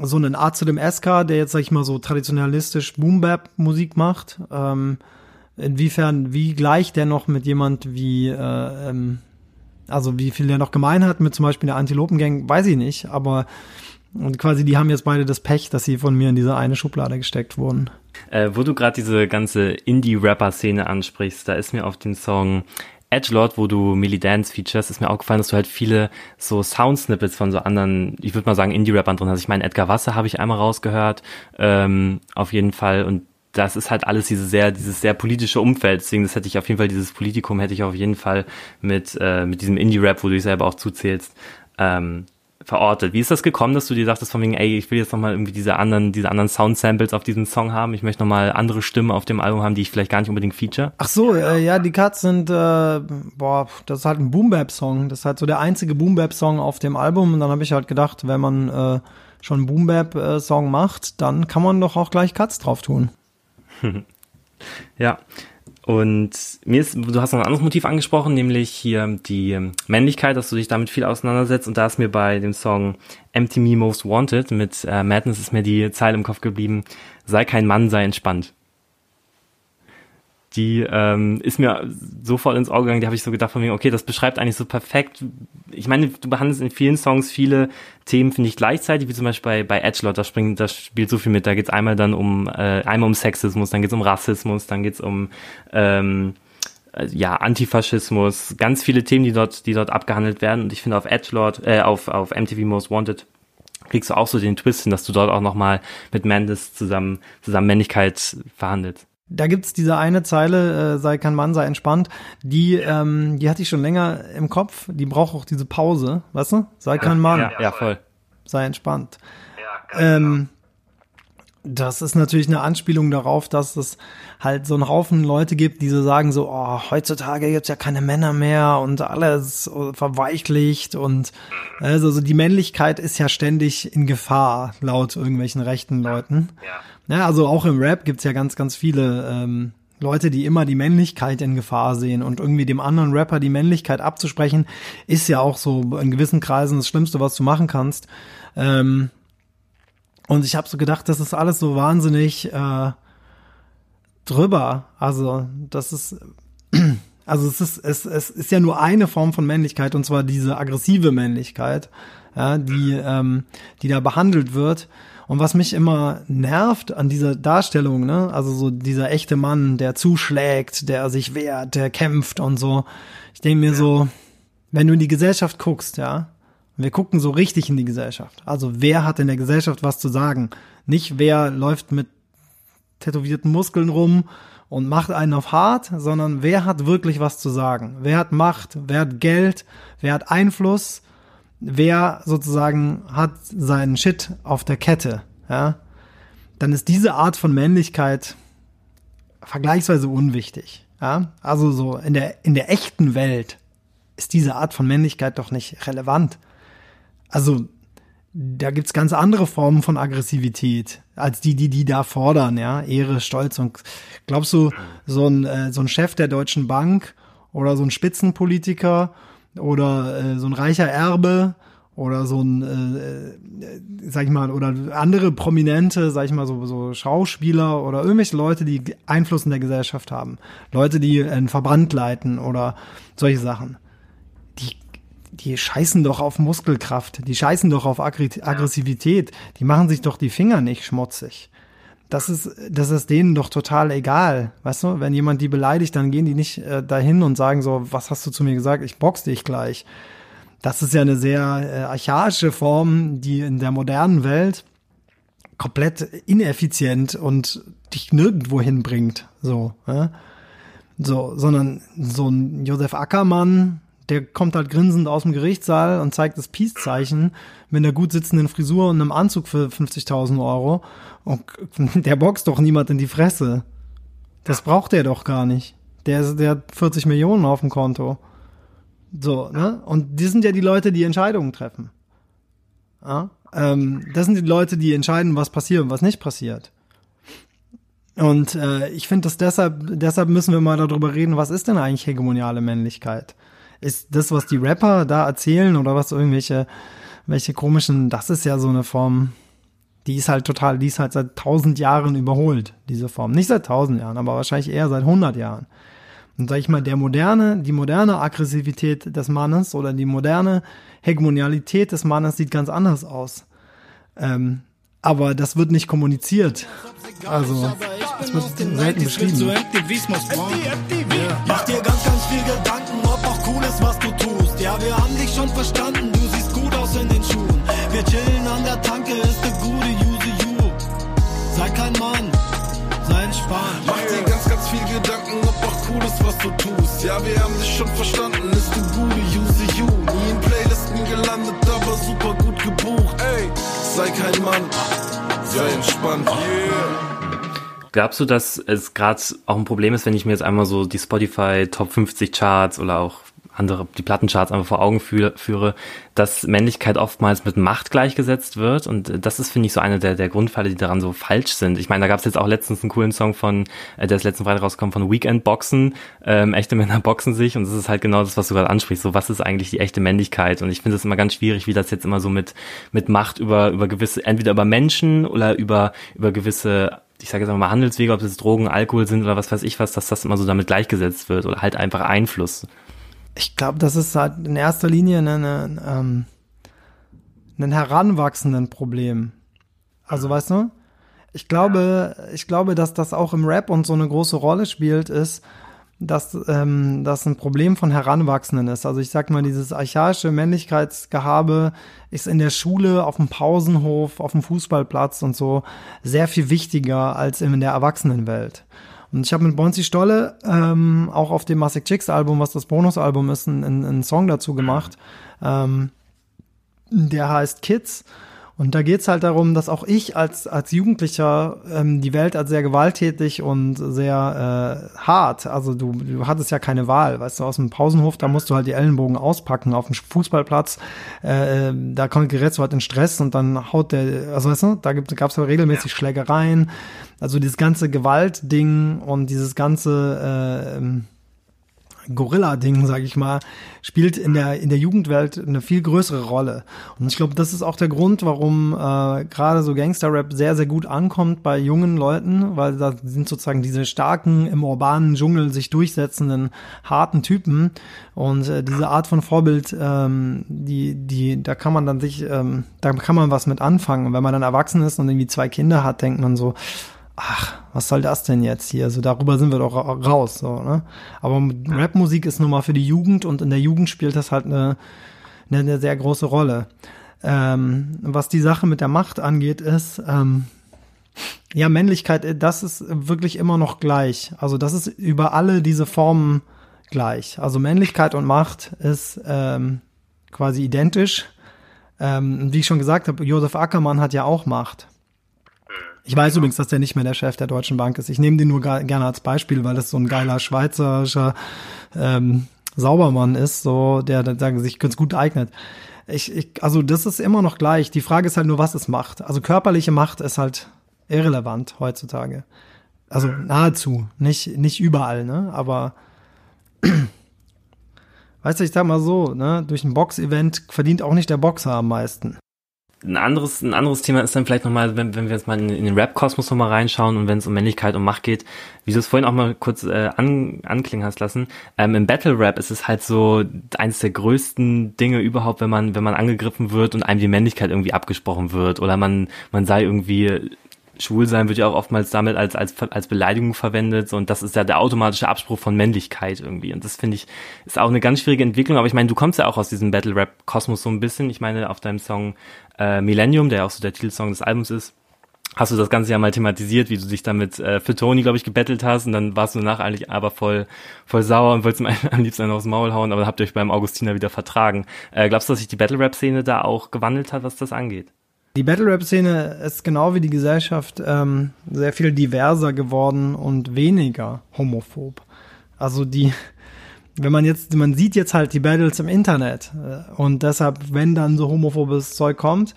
so einen Art zu dem SK, der jetzt, sag ich mal, so traditionalistisch Boom-Bap-Musik macht, ähm, inwiefern, wie gleich der noch mit jemand wie, äh, ähm, also wie viel der noch gemein hat mit zum Beispiel der Antilopengang, weiß ich nicht, aber und quasi die haben jetzt beide das Pech, dass sie von mir in diese eine Schublade gesteckt wurden. Äh, wo du gerade diese ganze Indie-Rapper-Szene ansprichst, da ist mir auf den Song Edgelord, wo du Millie Dance features, ist mir auch gefallen, dass du halt viele so Sound-Snippets von so anderen, ich würde mal sagen, Indie-Rappern drin hast. Ich meine, Edgar Wasser habe ich einmal rausgehört, ähm, auf jeden Fall. Und das ist halt alles diese sehr, dieses sehr politische Umfeld. Deswegen, das hätte ich auf jeden Fall, dieses Politikum hätte ich auf jeden Fall mit, äh, mit diesem Indie-Rap, wo du dich selber auch zuzählst, ähm, verortet. Wie ist das gekommen, dass du dir dachtest von wegen, ey, ich will jetzt nochmal irgendwie diese anderen, diese anderen Sound-Samples auf diesem Song haben. Ich möchte nochmal andere Stimmen auf dem Album haben, die ich vielleicht gar nicht unbedingt feature? Ach so, äh, ja, die Cuts sind, äh, boah, das ist halt ein Boom-Bap-Song. Das ist halt so der einzige Boom-Bap-Song auf dem Album. Und dann habe ich halt gedacht, wenn man äh, schon einen Boom-Bap-Song macht, dann kann man doch auch gleich Cuts drauf tun. *laughs* ja, und mir ist, du hast noch ein anderes Motiv angesprochen, nämlich hier die Männlichkeit, dass du dich damit viel auseinandersetzt. Und da ist mir bei dem Song Empty Me Most Wanted mit äh, Madness ist mir die Zeile im Kopf geblieben, sei kein Mann, sei entspannt die ähm, ist mir so voll ins Auge gegangen, die habe ich so gedacht von mir, okay, das beschreibt eigentlich so perfekt. Ich meine, du behandelst in vielen Songs viele Themen, finde ich, gleichzeitig, wie zum Beispiel bei, bei Edgelord, da springt, das spielt so viel mit. Da geht's einmal dann um, äh, einmal um Sexismus, dann geht's um Rassismus, dann geht's um ähm, ja, Antifaschismus, ganz viele Themen, die dort, die dort abgehandelt werden. Und ich finde auf Edgelord, äh, auf, auf MTV Most Wanted kriegst du auch so den Twist hin, dass du dort auch nochmal mit Mendes zusammen, zusammen Männlichkeit verhandelst. Da gibt's diese eine Zeile, äh, sei kein Mann, sei entspannt, die, ähm, die hatte ich schon länger im Kopf, die braucht auch diese Pause, weißt du? Sei kein Mann. Ja, ja voll. Sei entspannt. Ja, ähm, genau. Das ist natürlich eine Anspielung darauf, dass es halt so einen Haufen Leute gibt, die so sagen so, oh, heutzutage gibt's ja keine Männer mehr und alles verweichlicht und also so die Männlichkeit ist ja ständig in Gefahr, laut irgendwelchen rechten Leuten. Ja. Ja, also auch im Rap gibt's ja ganz, ganz viele ähm, Leute, die immer die Männlichkeit in Gefahr sehen und irgendwie dem anderen Rapper die Männlichkeit abzusprechen, ist ja auch so in gewissen Kreisen das Schlimmste, was du machen kannst. Ähm, und ich habe so gedacht, das ist alles so wahnsinnig äh, drüber. Also das ist, *clears throat* also es ist, es, es ist ja nur eine Form von Männlichkeit und zwar diese aggressive Männlichkeit, ja, die, ähm, die da behandelt wird. Und was mich immer nervt an dieser Darstellung, ne, also so dieser echte Mann, der zuschlägt, der sich wehrt, der kämpft und so. Ich denke mir so, wenn du in die Gesellschaft guckst, ja, wir gucken so richtig in die Gesellschaft. Also wer hat in der Gesellschaft was zu sagen? Nicht wer läuft mit tätowierten Muskeln rum und macht einen auf hart, sondern wer hat wirklich was zu sagen? Wer hat Macht? Wer hat Geld? Wer hat Einfluss? wer sozusagen hat seinen Shit auf der Kette, ja, dann ist diese Art von Männlichkeit vergleichsweise unwichtig. Ja? Also so in der, in der echten Welt ist diese Art von Männlichkeit doch nicht relevant. Also da gibt's ganz andere Formen von Aggressivität als die, die die da fordern, ja, Ehre, Stolz und glaubst du, so ein äh, so ein Chef der Deutschen Bank oder so ein Spitzenpolitiker oder äh, so ein reicher Erbe oder so ein, äh, äh, sag ich mal, oder andere Prominente, sag ich mal, so, so Schauspieler oder irgendwelche Leute, die Einfluss in der Gesellschaft haben. Leute, die einen Verband leiten oder solche Sachen. Die, die scheißen doch auf Muskelkraft, die scheißen doch auf Aggressivität, die machen sich doch die Finger nicht schmutzig das ist, das ist denen doch total egal. Weißt du, wenn jemand die beleidigt, dann gehen die nicht äh, dahin und sagen so, was hast du zu mir gesagt? Ich box dich gleich. Das ist ja eine sehr äh, archaische Form, die in der modernen Welt komplett ineffizient und dich nirgendwo hinbringt. So, ja? so, sondern so ein Josef Ackermann, der kommt halt grinsend aus dem Gerichtssaal und zeigt das Peace-Zeichen mit einer gut sitzenden Frisur und einem Anzug für 50.000 Euro. Und *laughs* der boxt doch niemand in die Fresse. Das braucht er doch gar nicht. Der, der hat 40 Millionen auf dem Konto. So, ne? Und die sind ja die Leute, die Entscheidungen treffen. Ja? Ähm, das sind die Leute, die entscheiden, was passiert und was nicht passiert. Und äh, ich finde, dass deshalb, deshalb müssen wir mal darüber reden, was ist denn eigentlich hegemoniale Männlichkeit? Ist das, was die Rapper da erzählen oder was irgendwelche, welche komischen, das ist ja so eine Form, die ist halt total, die ist halt seit tausend Jahren überholt, diese Form. Nicht seit tausend Jahren, aber wahrscheinlich eher seit hundert Jahren. Und sag ich mal, der moderne, die moderne Aggressivität des Mannes oder die moderne Hegemonialität des Mannes sieht ganz anders aus. Ähm, aber das wird nicht kommuniziert. Also, das wird selten beschrieben. Mach dir ganz, ganz viel Gedanken, ob auch cool ist, was du tust. Ja, wir haben dich schon verstanden, du siehst gut aus in den Schuhen. Wir chillen an der Tanke, ist ne gute Use You. Sei kein Mann, sei entspannt. Mach dir ganz, ganz viel Gedanken, ob auch cool ist, was du tust. Ja, wir haben dich schon verstanden, ist ne gute Use You. Nie in Playlisten gelandet, aber super gut gebucht. Ey, sei kein Mann, sei entspannt. Yeah. Glaubst du, dass es gerade auch ein Problem ist, wenn ich mir jetzt einmal so die Spotify Top 50 Charts oder auch andere, die Plattencharts einfach vor Augen führe, dass Männlichkeit oftmals mit Macht gleichgesetzt wird. Und das ist, finde ich, so eine der, der Grundfälle, die daran so falsch sind. Ich meine, da gab es jetzt auch letztens einen coolen Song von, äh, der ist letzten Freitag rausgekommen, von Weekend Boxen. Ähm, echte Männer boxen sich. Und das ist halt genau das, was du gerade ansprichst. So, was ist eigentlich die echte Männlichkeit? Und ich finde es immer ganz schwierig, wie das jetzt immer so mit, mit Macht über, über gewisse, entweder über Menschen oder über, über gewisse ich sage jetzt mal Handelswege, ob es Drogen, Alkohol sind oder was weiß ich was, dass das immer so damit gleichgesetzt wird oder halt einfach Einfluss. Ich glaube, das ist halt in erster Linie ein, ein, ähm, ein heranwachsenden Problem. Also weißt du, ich glaube, ich glaube, dass das auch im Rap und so eine große Rolle spielt, ist, dass ähm, das ein Problem von Heranwachsenden ist. Also ich sag mal, dieses archaische Männlichkeitsgehabe ist in der Schule, auf dem Pausenhof, auf dem Fußballplatz und so sehr viel wichtiger als in der Erwachsenenwelt. Und ich habe mit Bonzi Stolle ähm, auch auf dem Massic Chicks Album, was das Bonusalbum ist, einen, einen Song dazu gemacht. Ähm, der heißt Kids. Und da geht's halt darum, dass auch ich als, als Jugendlicher ähm, die Welt als sehr gewalttätig und sehr äh, hart, also du, du hattest ja keine Wahl, weißt du, aus dem Pausenhof, da musst du halt die Ellenbogen auspacken, auf dem Fußballplatz, äh, da gerätst du halt in Stress und dann haut der, also weißt du, da gibt, gab's halt regelmäßig Schlägereien, also dieses ganze Gewaltding und dieses ganze äh, Gorilla-Ding, sage ich mal, spielt in der in der Jugendwelt eine viel größere Rolle. Und ich glaube, das ist auch der Grund, warum äh, gerade so Gangster-Rap sehr sehr gut ankommt bei jungen Leuten, weil da sind sozusagen diese starken im urbanen Dschungel sich durchsetzenden harten Typen und äh, diese Art von Vorbild, ähm, die die da kann man dann sich ähm, da kann man was mit anfangen. Und wenn man dann erwachsen ist und irgendwie zwei Kinder hat, denkt man so ach, was soll das denn jetzt hier? So darüber sind wir doch raus, so, ne? Aber Rapmusik ist nun mal für die Jugend und in der Jugend spielt das halt eine, eine, eine sehr große Rolle. Ähm, was die Sache mit der Macht angeht, ist, ähm, ja, Männlichkeit, das ist wirklich immer noch gleich. Also das ist über alle diese Formen gleich. Also Männlichkeit und Macht ist ähm, quasi identisch. Ähm, wie ich schon gesagt habe, Josef Ackermann hat ja auch Macht. Ich weiß übrigens, dass der nicht mehr der Chef der Deutschen Bank ist. Ich nehme den nur gerne als Beispiel, weil das so ein geiler schweizerischer ähm, Saubermann ist, so der, der sich ganz gut eignet. Ich, ich, also das ist immer noch gleich. Die Frage ist halt nur, was es macht. Also körperliche Macht ist halt irrelevant heutzutage. Also nahezu, nicht nicht überall, ne? Aber *clears throat* weißt du, ich sag mal so, ne? Durch ein Boxevent verdient auch nicht der Boxer am meisten ein anderes, ein anderes Thema ist dann vielleicht nochmal, wenn, wenn wir jetzt mal in, in den Rap-Kosmos nochmal reinschauen und wenn es um Männlichkeit und Macht geht, wie du es vorhin auch mal kurz äh, an, anklingen hast lassen. Ähm, Im Battle-Rap ist es halt so eins der größten Dinge überhaupt, wenn man, wenn man angegriffen wird und einem die Männlichkeit irgendwie abgesprochen wird oder man, man sei irgendwie schwul sein wird ja auch oftmals damit als, als, als Beleidigung verwendet. Und das ist ja der automatische Abspruch von Männlichkeit irgendwie. Und das finde ich ist auch eine ganz schwierige Entwicklung, aber ich meine, du kommst ja auch aus diesem Battle Rap Kosmos so ein bisschen, ich meine, auf deinem Song äh, Millennium, der auch so der Titelsong des Albums ist, hast du das Ganze ja mal thematisiert, wie du dich damit äh, für Tony, glaube ich, gebettelt hast. Und dann warst du danach eigentlich aber voll, voll sauer und wolltest ihm *laughs* am liebsten einen aufs Maul hauen, aber habt ihr euch beim Augustiner wieder vertragen. Äh, glaubst du, dass sich die Battle-Rap-Szene da auch gewandelt hat, was das angeht? Die Battle-Rap-Szene ist genau wie die Gesellschaft ähm, sehr viel diverser geworden und weniger homophob. Also die, wenn man jetzt, man sieht jetzt halt die Battles im Internet äh, und deshalb, wenn dann so homophobes Zeug kommt,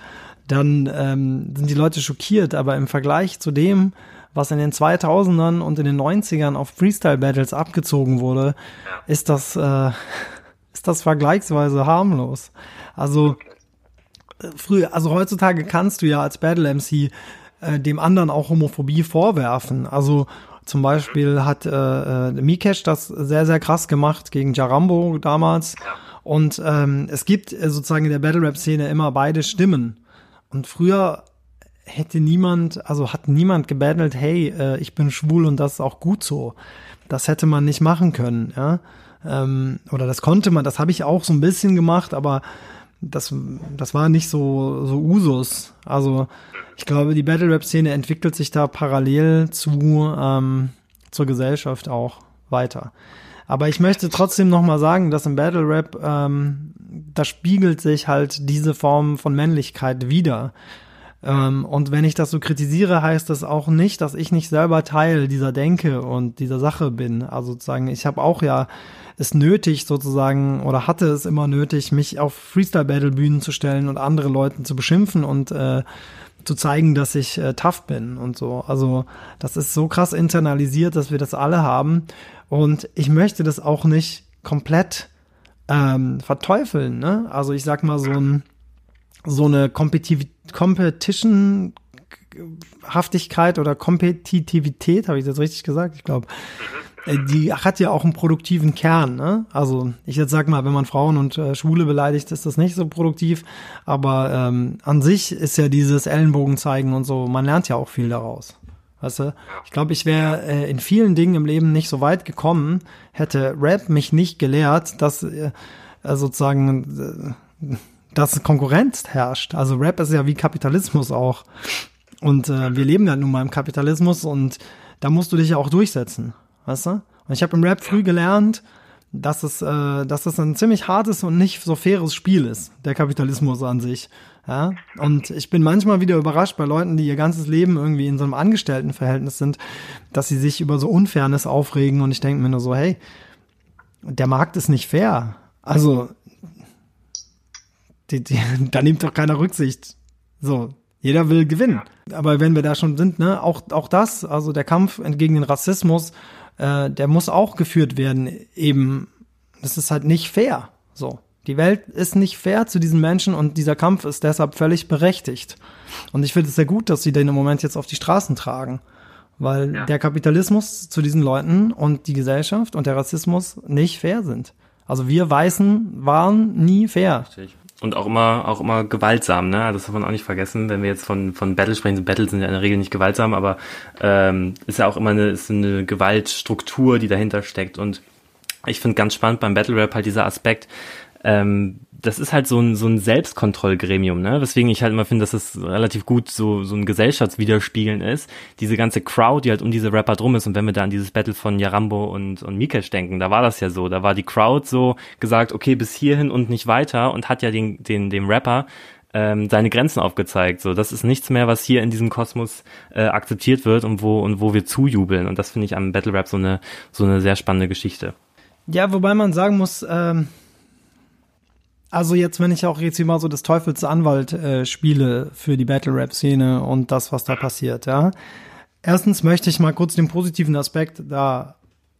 dann ähm, sind die Leute schockiert, aber im Vergleich zu dem, was in den 2000ern und in den 90ern auf Freestyle-Battles abgezogen wurde, ist das, äh, *laughs* ist das vergleichsweise harmlos. Also äh, früher, also heutzutage kannst du ja als Battle MC äh, dem anderen auch Homophobie vorwerfen. Also zum Beispiel hat äh, äh, Mikesh das sehr, sehr krass gemacht gegen Jarambo damals. Und ähm, es gibt äh, sozusagen in der Battle Rap Szene immer beide Stimmen. Und früher hätte niemand, also hat niemand gebattelt, hey, äh, ich bin schwul und das ist auch gut so. Das hätte man nicht machen können, ja. Ähm, oder das konnte man, das habe ich auch so ein bisschen gemacht, aber das, das war nicht so, so Usus. Also ich glaube, die Battle Rap Szene entwickelt sich da parallel zu ähm, zur Gesellschaft auch weiter. Aber ich möchte trotzdem noch mal sagen, dass im Battle Rap ähm, da spiegelt sich halt diese Form von Männlichkeit wieder. Ähm, und wenn ich das so kritisiere, heißt das auch nicht, dass ich nicht selber Teil dieser Denke und dieser Sache bin. Also sozusagen, ich habe auch ja es nötig sozusagen oder hatte es immer nötig, mich auf Freestyle-Battle-Bühnen zu stellen und andere Leute zu beschimpfen und äh, zu zeigen, dass ich äh, tough bin und so. Also das ist so krass internalisiert, dass wir das alle haben. Und ich möchte das auch nicht komplett ähm, verteufeln. Ne? Also ich sag mal so ein so eine Competitiv Competition Haftigkeit oder Kompetitivität, habe ich das richtig gesagt? Ich glaube, äh, die hat ja auch einen produktiven Kern. Ne? Also ich jetzt sag mal, wenn man Frauen und äh, Schwule beleidigt, ist das nicht so produktiv. Aber ähm, an sich ist ja dieses Ellenbogen zeigen und so, man lernt ja auch viel daraus. Weißt du? Ich glaube, ich wäre äh, in vielen Dingen im Leben nicht so weit gekommen, hätte Rap mich nicht gelehrt, dass äh, sozusagen äh, dass Konkurrenz herrscht. Also Rap ist ja wie Kapitalismus auch. Und äh, wir leben ja nun mal im Kapitalismus und da musst du dich ja auch durchsetzen. Weißt du? Und ich habe im Rap früh gelernt, dass es, äh, dass es ein ziemlich hartes und nicht so faires Spiel ist, der Kapitalismus an sich. Ja? Und ich bin manchmal wieder überrascht bei Leuten, die ihr ganzes Leben irgendwie in so einem Angestelltenverhältnis sind, dass sie sich über so Unfairness aufregen und ich denke mir nur so, hey, der Markt ist nicht fair. Also, die, die, *laughs* da nimmt doch keiner Rücksicht. So, jeder will gewinnen. Aber wenn wir da schon sind, ne, auch, auch das, also der Kampf gegen den Rassismus, äh, der muss auch geführt werden. Eben, das ist halt nicht fair. So. Die Welt ist nicht fair zu diesen Menschen und dieser Kampf ist deshalb völlig berechtigt. Und ich finde es sehr gut, dass sie den im Moment jetzt auf die Straßen tragen. Weil ja. der Kapitalismus zu diesen Leuten und die Gesellschaft und der Rassismus nicht fair sind. Also wir Weißen waren nie fair. Richtig. Und auch immer, auch immer gewaltsam, ne? Also das darf man auch nicht vergessen, wenn wir jetzt von, von Battle sprechen. Battle sind ja in der Regel nicht gewaltsam, aber ähm, ist ja auch immer eine, ist eine Gewaltstruktur, die dahinter steckt. Und ich finde ganz spannend beim Battle Rap halt dieser Aspekt, ähm, das ist halt so ein, so ein Selbstkontrollgremium, ne? Weswegen ich halt immer finde, dass es relativ gut so, so ein Gesellschaftswiderspiegeln ist. Diese ganze Crowd, die halt um diese Rapper drum ist. Und wenn wir da an dieses Battle von Yarambo und, und Mikesh denken, da war das ja so. Da war die Crowd so gesagt, okay, bis hierhin und nicht weiter und hat ja den, den, dem Rapper ähm, seine Grenzen aufgezeigt. So, das ist nichts mehr, was hier in diesem Kosmos äh, akzeptiert wird und wo und wo wir zujubeln. Und das finde ich am Battle Rap so eine so eine sehr spannende Geschichte. Ja, wobei man sagen muss, ähm, also jetzt, wenn ich auch jetzt hier mal so des Teufels Anwalt äh, spiele für die Battle Rap Szene und das, was da passiert, ja. Erstens möchte ich mal kurz den positiven Aspekt da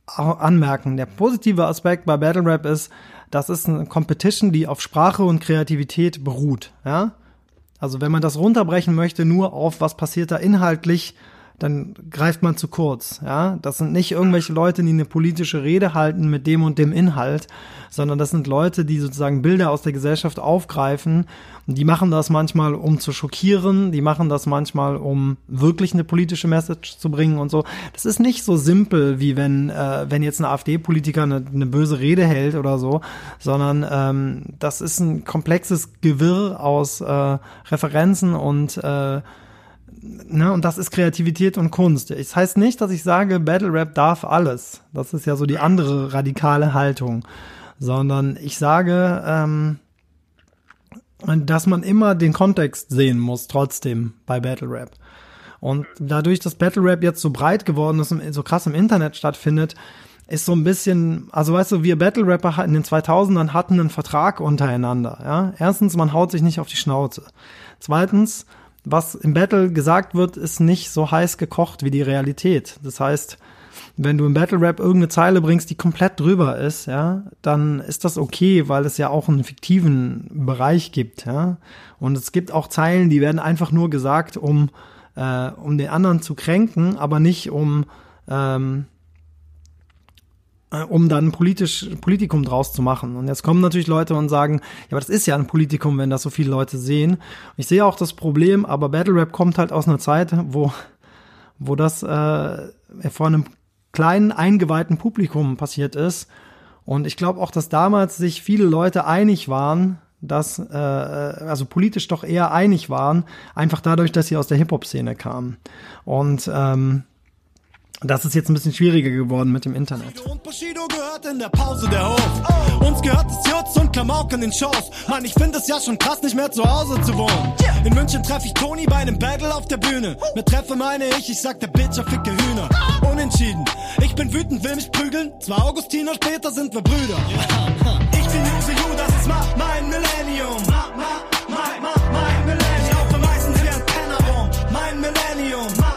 anmerken. Der positive Aspekt bei Battle Rap ist, das ist eine Competition, die auf Sprache und Kreativität beruht, ja. Also wenn man das runterbrechen möchte, nur auf was passiert da inhaltlich, dann greift man zu kurz. Ja, das sind nicht irgendwelche Leute, die eine politische Rede halten mit dem und dem Inhalt, sondern das sind Leute, die sozusagen Bilder aus der Gesellschaft aufgreifen. Und die machen das manchmal, um zu schockieren. Die machen das manchmal, um wirklich eine politische Message zu bringen und so. Das ist nicht so simpel, wie wenn äh, wenn jetzt ein AfD-Politiker eine, eine böse Rede hält oder so, sondern ähm, das ist ein komplexes Gewirr aus äh, Referenzen und äh, ne, und das ist Kreativität und Kunst. Das heißt nicht, dass ich sage, Battle Rap darf alles. Das ist ja so die andere radikale Haltung. Sondern ich sage, ähm, dass man immer den Kontext sehen muss, trotzdem bei Battle Rap. Und dadurch, dass Battle Rap jetzt so breit geworden ist und so krass im Internet stattfindet, ist so ein bisschen, also weißt du, wir Battle Rapper in den 2000ern hatten einen Vertrag untereinander, ja. Erstens, man haut sich nicht auf die Schnauze. Zweitens, was im Battle gesagt wird, ist nicht so heiß gekocht wie die Realität. Das heißt, wenn du im Battle Rap irgendeine Zeile bringst, die komplett drüber ist, ja, dann ist das okay, weil es ja auch einen fiktiven Bereich gibt, ja. Und es gibt auch Zeilen, die werden einfach nur gesagt, um, äh, um den anderen zu kränken, aber nicht um, ähm, äh, um dann politisch, Politikum draus zu machen. Und jetzt kommen natürlich Leute und sagen, ja, aber das ist ja ein Politikum, wenn das so viele Leute sehen. Ich sehe auch das Problem, aber Battle Rap kommt halt aus einer Zeit, wo, wo das äh, vor einem kleinen eingeweihten Publikum passiert ist. Und ich glaube auch, dass damals sich viele Leute einig waren, dass, äh, also politisch doch eher einig waren, einfach dadurch, dass sie aus der Hip-Hop-Szene kamen. Und ähm, das ist jetzt ein bisschen schwieriger geworden mit dem Internet. Und Bushido gehört in der Pause der Hof. Uns gehört das Jutz und Klamauk in den Shows. Mann, ich finde es ja schon krass, nicht mehr zu Hause zu wohnen. In München treffe ich Toni bei einem Battle auf der Bühne. Mit Treffe meine ich, ich sag der Bitcher ficke Hühner. Unentschieden. Ich bin wütend, will mich prügeln. Zwei Augustiner später sind wir Brüder. Ich bin Use You, das ist mein Millennium. Mein, Millennium. Ich laufe meistens wie ein Penner rum. Mein Millennium.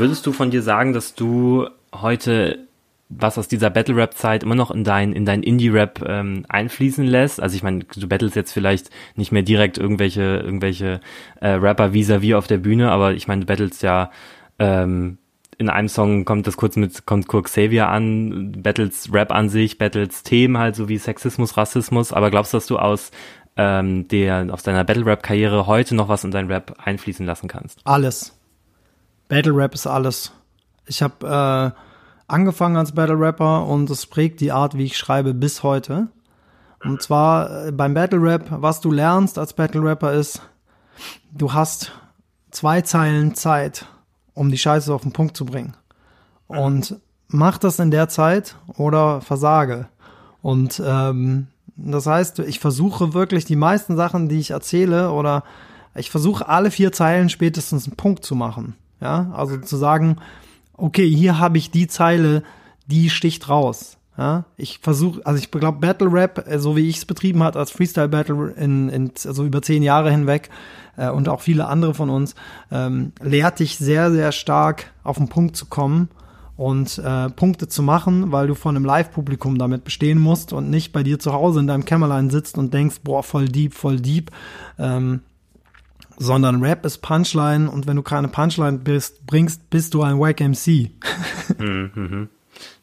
Würdest du von dir sagen, dass du heute was aus dieser Battle Rap Zeit immer noch in dein in dein Indie Rap ähm, einfließen lässt. Also ich meine, du battles jetzt vielleicht nicht mehr direkt irgendwelche irgendwelche äh, Rapper vis-à-vis auf der Bühne, aber ich meine, du battles ja ähm, in einem Song kommt das kurz mit kommt Kurt Xavier an, battles Rap an sich, battles Themen halt so wie Sexismus, Rassismus. Aber glaubst du, dass du aus ähm, der aus deiner Battle Rap Karriere heute noch was in dein Rap einfließen lassen kannst? Alles. Battle Rap ist alles. Ich habe äh, angefangen als Battle Rapper und es prägt die Art, wie ich schreibe, bis heute. Und zwar äh, beim Battle Rap, was du lernst als Battle Rapper ist, du hast zwei Zeilen Zeit, um die Scheiße auf den Punkt zu bringen. Und mach das in der Zeit oder versage. Und ähm, das heißt, ich versuche wirklich die meisten Sachen, die ich erzähle, oder ich versuche alle vier Zeilen spätestens einen Punkt zu machen. Ja, also zu sagen, okay, hier habe ich die Zeile, die sticht raus. Ja, ich versuche, also ich glaube, Battle Rap, äh, so wie ich es betrieben hat als Freestyle Battle in, in also über zehn Jahre hinweg äh, und auch viele andere von uns, ähm, lehrt dich sehr, sehr stark auf den Punkt zu kommen und äh, Punkte zu machen, weil du von einem Live-Publikum damit bestehen musst und nicht bei dir zu Hause in deinem Kämmerlein sitzt und denkst, boah, voll deep, voll deep. Ähm, sondern Rap ist Punchline und wenn du keine Punchline bist, bringst, bist du ein Wack MC.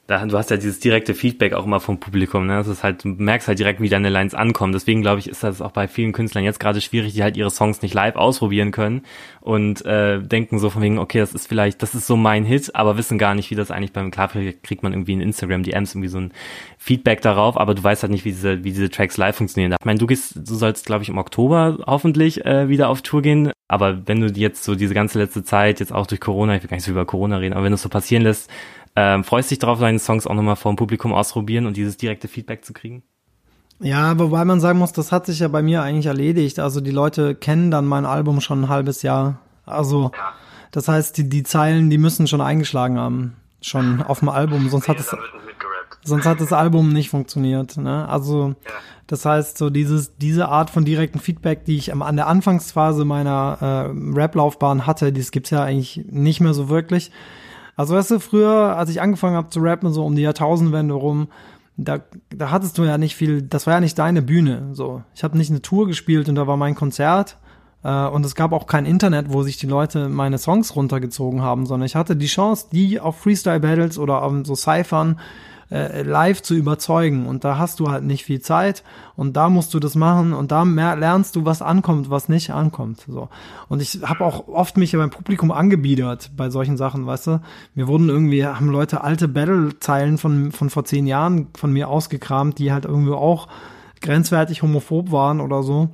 Du hast ja dieses direkte Feedback auch immer vom Publikum, ne? Das ist halt, du merkst halt direkt, wie deine Lines ankommen. Deswegen glaube ich, ist das auch bei vielen Künstlern jetzt gerade schwierig, die halt ihre Songs nicht live ausprobieren können und äh, denken so von wegen, okay, das ist vielleicht, das ist so mein Hit, aber wissen gar nicht, wie das eigentlich beim klar kriegt man irgendwie in Instagram DMs irgendwie so ein Feedback darauf, aber du weißt halt nicht, wie diese, wie diese Tracks live funktionieren. Ich meine, du gehst, du sollst, glaube ich, im Oktober hoffentlich äh, wieder auf Tour gehen. Aber wenn du jetzt so diese ganze letzte Zeit, jetzt auch durch Corona, ich will gar nicht so über Corona reden, aber wenn du es so passieren lässt, ähm, freust dich darauf, deine Songs auch nochmal vor dem Publikum ausprobieren und dieses direkte Feedback zu kriegen? Ja, wobei man sagen muss, das hat sich ja bei mir eigentlich erledigt. Also die Leute kennen dann mein Album schon ein halbes Jahr. Also das heißt, die, die Zeilen, die müssen schon eingeschlagen haben. Schon auf dem Album, sonst hat es sonst hat das Album nicht funktioniert. Ne? Also das heißt, so dieses diese Art von direkten Feedback, die ich an der Anfangsphase meiner äh, Rap-Laufbahn hatte, das gibt's ja eigentlich nicht mehr so wirklich. Also weißt du, früher, als ich angefangen habe zu rappen, so um die Jahrtausendwende rum, da, da hattest du ja nicht viel, das war ja nicht deine Bühne. So, ich habe nicht eine Tour gespielt und da war mein Konzert. Äh, und es gab auch kein Internet, wo sich die Leute meine Songs runtergezogen haben, sondern ich hatte die Chance, die auf Freestyle Battles oder auf so Cyphern äh, live zu überzeugen. Und da hast du halt nicht viel Zeit und da musst du das machen und da lernst du, was ankommt, was nicht ankommt. So. Und ich habe auch oft mich beim Publikum angebiedert bei solchen Sachen, weißt du. Mir wurden irgendwie, haben Leute alte Battle-Zeilen von, von vor zehn Jahren von mir ausgekramt, die halt irgendwie auch grenzwertig homophob waren oder so.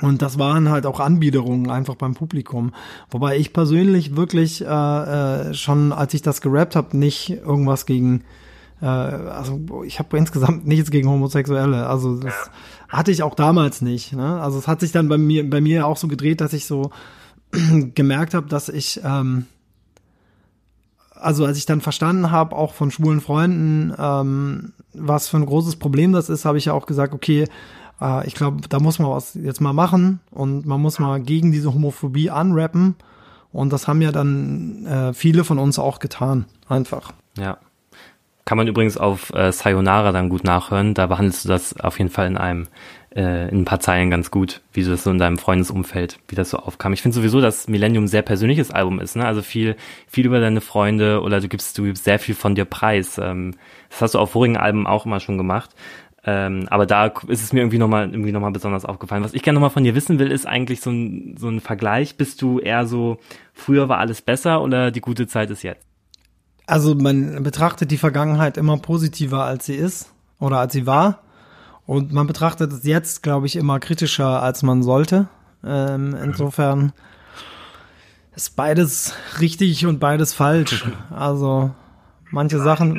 Und das waren halt auch Anbiederungen einfach beim Publikum. Wobei ich persönlich wirklich äh, äh, schon, als ich das gerappt habe, nicht irgendwas gegen äh, also ich habe insgesamt nichts gegen Homosexuelle. Also das ja. hatte ich auch damals nicht. Ne? Also es hat sich dann bei mir bei mir auch so gedreht, dass ich so *clears throat* gemerkt habe, dass ich ähm, also als ich dann verstanden habe, auch von schwulen Freunden, ähm, was für ein großes Problem das ist, habe ich ja auch gesagt, okay, äh, ich glaube, da muss man was jetzt mal machen und man muss mal gegen diese Homophobie anrappen. Und das haben ja dann äh, viele von uns auch getan, einfach. Ja. Kann man übrigens auf äh, Sayonara dann gut nachhören. Da behandelst du das auf jeden Fall in einem äh, in ein paar Zeilen ganz gut, wie du das so in deinem Freundesumfeld, wie das so aufkam. Ich finde sowieso, dass Millennium sehr persönliches Album ist, ne? Also viel, viel über deine Freunde oder du gibst, du gibst sehr viel von dir preis. Ähm, das hast du auf vorigen Alben auch immer schon gemacht. Ähm, aber da ist es mir irgendwie nochmal irgendwie noch mal besonders aufgefallen. Was ich gerne nochmal von dir wissen will, ist eigentlich so ein, so ein Vergleich. Bist du eher so, früher war alles besser oder die gute Zeit ist jetzt? Also man betrachtet die Vergangenheit immer positiver, als sie ist oder als sie war. Und man betrachtet es jetzt, glaube ich, immer kritischer, als man sollte. Ähm, insofern ist beides richtig und beides falsch. *laughs* Also manche Sachen.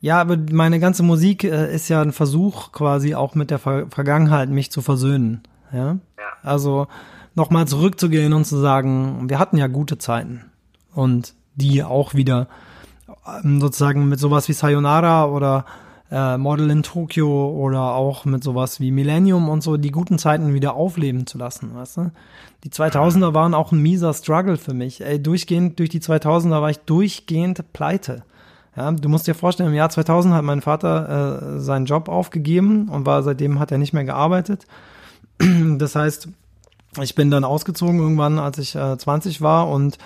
Ja, aber meine ganze Musik äh, ist ja ein Versuch, quasi auch mit der Ver Vergangenheit mich zu versöhnen. Ja. ja. Also nochmal zurückzugehen und zu sagen, wir hatten ja gute Zeiten und die auch wieder ähm, sozusagen mit sowas wie Sayonara oder äh, Model in Tokio oder auch mit sowas wie Millennium und so die guten Zeiten wieder aufleben zu lassen, weißt du? Die 2000er waren auch ein mieser Struggle für mich. Ey, durchgehend durch die 2000er war ich durchgehend pleite. Ja, du musst dir vorstellen, im Jahr 2000 hat mein Vater äh, seinen Job aufgegeben und war seitdem hat er nicht mehr gearbeitet. Das heißt, ich bin dann ausgezogen irgendwann, als ich äh, 20 war und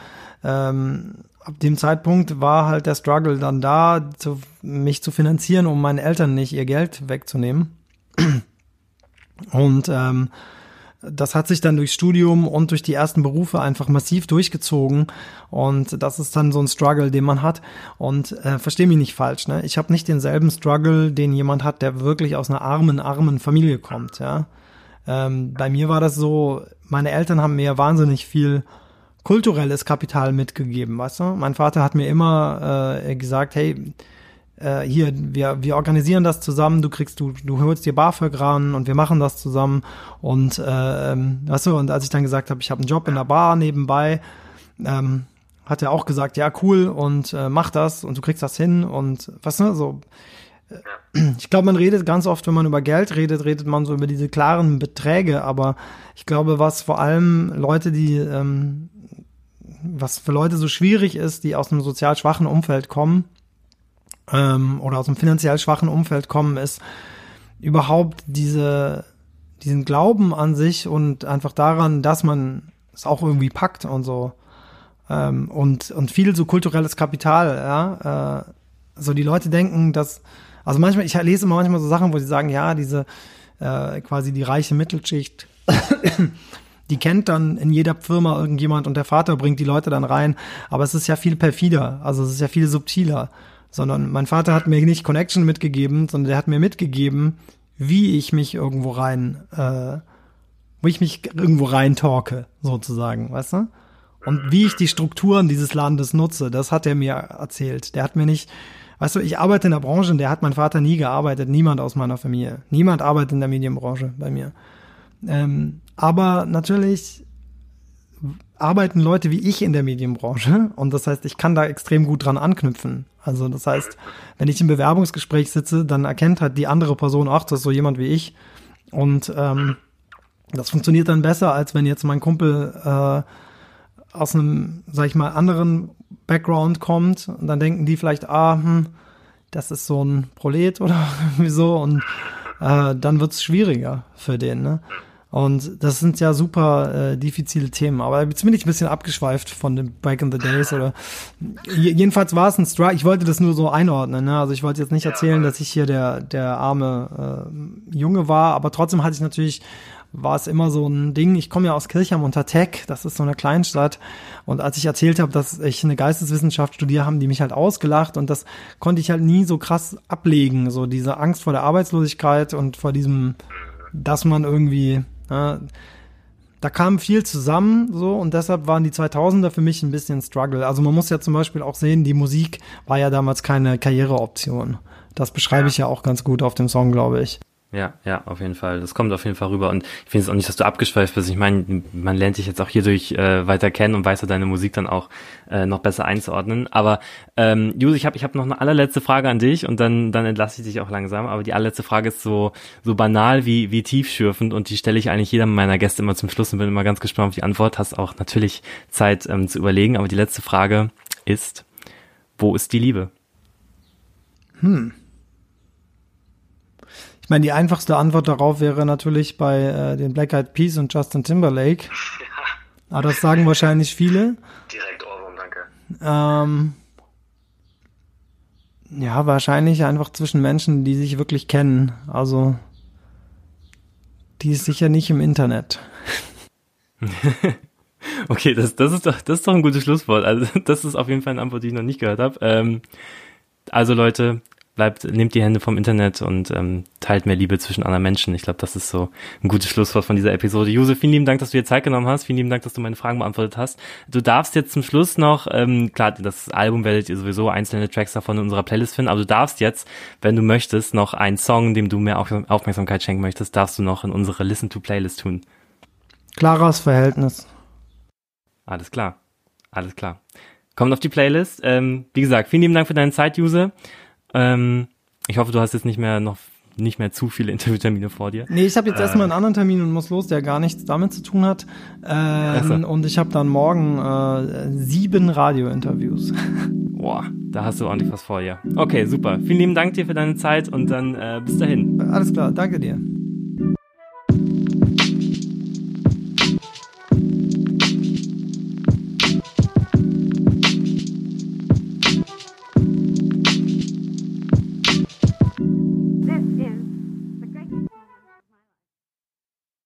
ähm, ab dem Zeitpunkt war halt der Struggle dann da, zu, mich zu finanzieren, um meinen Eltern nicht ihr Geld wegzunehmen. Und ähm, das hat sich dann durchs Studium und durch die ersten Berufe einfach massiv durchgezogen. Und das ist dann so ein Struggle, den man hat. Und äh, versteh mich nicht falsch, ne? Ich habe nicht denselben Struggle, den jemand hat, der wirklich aus einer armen, armen Familie kommt, ja. Ähm, bei mir war das so, meine Eltern haben mir wahnsinnig viel kulturelles Kapital mitgegeben, weißt du? Mein Vater hat mir immer äh, gesagt, hey, äh, hier, wir, wir organisieren das zusammen, du kriegst, du, du holst dir BAföG ran und wir machen das zusammen. Und äh, ähm, weißt du, und als ich dann gesagt habe, ich habe einen Job in der Bar nebenbei, ähm, hat er auch gesagt, ja, cool, und äh, mach das und du kriegst das hin und was ne, so. Äh, ich glaube, man redet ganz oft, wenn man über Geld redet, redet man so über diese klaren Beträge, aber ich glaube, was vor allem Leute, die ähm, was für Leute so schwierig ist, die aus einem sozial schwachen Umfeld kommen ähm, oder aus einem finanziell schwachen Umfeld kommen, ist überhaupt diese, diesen Glauben an sich und einfach daran, dass man es auch irgendwie packt und so. Ähm, und, und viel so kulturelles Kapital, ja. Äh, so die Leute denken, dass, also manchmal, ich lese immer manchmal so Sachen, wo sie sagen, ja, diese äh, quasi die reiche Mittelschicht die kennt dann in jeder Firma irgendjemand und der Vater bringt die Leute dann rein. Aber es ist ja viel perfider, also es ist ja viel subtiler. Sondern mein Vater hat mir nicht Connection mitgegeben, sondern der hat mir mitgegeben, wie ich mich irgendwo rein, äh, wo ich mich irgendwo rein talke, sozusagen, weißt du? Und wie ich die Strukturen dieses Landes nutze, das hat er mir erzählt. Der hat mir nicht, weißt du, ich arbeite in der Branche, und der hat mein Vater nie gearbeitet, niemand aus meiner Familie. Niemand arbeitet in der Medienbranche bei mir. Ähm, aber natürlich arbeiten Leute wie ich in der Medienbranche und das heißt, ich kann da extrem gut dran anknüpfen. Also das heißt, wenn ich im Bewerbungsgespräch sitze, dann erkennt halt die andere Person, ach, das ist so jemand wie ich. Und ähm, das funktioniert dann besser, als wenn jetzt mein Kumpel äh, aus einem, sag ich mal, anderen Background kommt und dann denken die vielleicht, ah, hm, das ist so ein Prolet oder *laughs* wieso und äh, dann wird's schwieriger für den. Ne? Und das sind ja super äh, diffizile Themen. Aber jetzt bin ich ein bisschen abgeschweift von dem Back in the Days oder jedenfalls war es ein Strike. Ich wollte das nur so einordnen. Ne? Also ich wollte jetzt nicht erzählen, dass ich hier der der arme äh, Junge war, aber trotzdem hatte ich natürlich war es immer so ein Ding. Ich komme ja aus Kirchheim unter Tech, das ist so eine Kleinstadt. Und als ich erzählt habe, dass ich eine Geisteswissenschaft studiere, haben die mich halt ausgelacht und das konnte ich halt nie so krass ablegen. So diese Angst vor der Arbeitslosigkeit und vor diesem, dass man irgendwie da kam viel zusammen so und deshalb waren die 2000er für mich ein bisschen Struggle. Also man muss ja zum Beispiel auch sehen, die Musik war ja damals keine Karriereoption. Das beschreibe ich ja auch ganz gut auf dem Song, glaube ich. Ja, ja, auf jeden Fall. Das kommt auf jeden Fall rüber. Und ich finde es auch nicht, dass du abgeschweift bist. Ich meine, man lernt dich jetzt auch hierdurch äh, weiter kennen und weiß ja deine Musik dann auch äh, noch besser einzuordnen. Aber ähm, Jus, ich habe ich hab noch eine allerletzte Frage an dich und dann, dann entlasse ich dich auch langsam. Aber die allerletzte Frage ist so, so banal wie, wie tiefschürfend und die stelle ich eigentlich jedem meiner Gäste immer zum Schluss und bin immer ganz gespannt auf die Antwort. Hast auch natürlich Zeit ähm, zu überlegen. Aber die letzte Frage ist, wo ist die Liebe? Hm. Meine, die einfachste Antwort darauf wäre natürlich bei äh, den Black Eyed Peas und Justin Timberlake. Ja. *laughs* Aber das sagen wahrscheinlich viele. Direkt Ohrwurm, danke. Ähm, ja, wahrscheinlich einfach zwischen Menschen, die sich wirklich kennen. Also, die ist sicher nicht im Internet. *laughs* okay, das, das, ist doch, das ist doch ein gutes Schlusswort. Also, *laughs* das ist auf jeden Fall eine Antwort, die ich noch nicht gehört habe. Ähm, also Leute, bleibt, nehmt die Hände vom Internet und ähm, teilt mehr Liebe zwischen anderen Menschen. Ich glaube, das ist so ein gutes Schlusswort von dieser Episode. Josef, vielen lieben Dank, dass du dir Zeit genommen hast. Vielen lieben Dank, dass du meine Fragen beantwortet hast. Du darfst jetzt zum Schluss noch, ähm, klar, das Album werdet ihr sowieso einzelne Tracks davon in unserer Playlist finden, aber du darfst jetzt, wenn du möchtest, noch einen Song, dem du mehr Aufmerksamkeit schenken möchtest, darfst du noch in unsere Listen to Playlist tun. Klares Verhältnis. Alles klar. Alles klar. Kommt auf die Playlist. Ähm, wie gesagt, vielen lieben Dank für deine Zeit, Juse. Ähm, ich hoffe, du hast jetzt nicht mehr noch nicht mehr zu viele *laughs* Interviewtermine vor dir. Nee, ich habe jetzt äh, erstmal einen anderen Termin und muss los, der gar nichts damit zu tun hat. Ähm, so. Und ich habe dann morgen äh, sieben Radiointerviews. *laughs* Boah, da hast du ordentlich was vor dir. Okay, super. Vielen lieben Dank dir für deine Zeit und dann äh, bis dahin. Alles klar, danke dir.